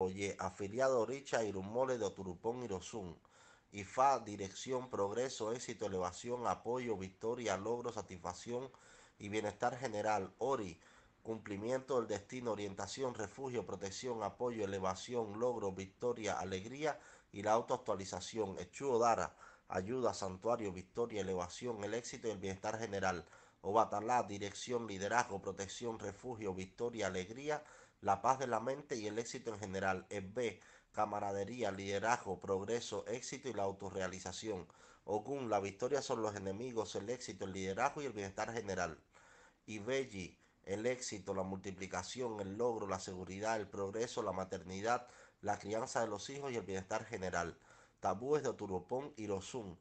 Oye, afiliado Richa Irumole de Oturupón Irozún. IFA, dirección, progreso, éxito, elevación, apoyo, victoria, logro, satisfacción y bienestar general. ORI, cumplimiento del destino, orientación, refugio, protección, apoyo, elevación, logro, victoria, alegría y la autoactualización. Echuo Dara, ayuda, santuario, victoria, elevación, el éxito y el bienestar general. Obatalá, dirección, liderazgo, protección, refugio, victoria, alegría la paz de la mente y el éxito en general. Es B, camaradería, liderazgo, progreso, éxito y la autorrealización. Ogun, la victoria sobre los enemigos, el éxito, el liderazgo y el bienestar general. Y Belli, el éxito, la multiplicación, el logro, la seguridad, el progreso, la maternidad, la crianza de los hijos y el bienestar general. Tabúes de Oturopón y Rosún,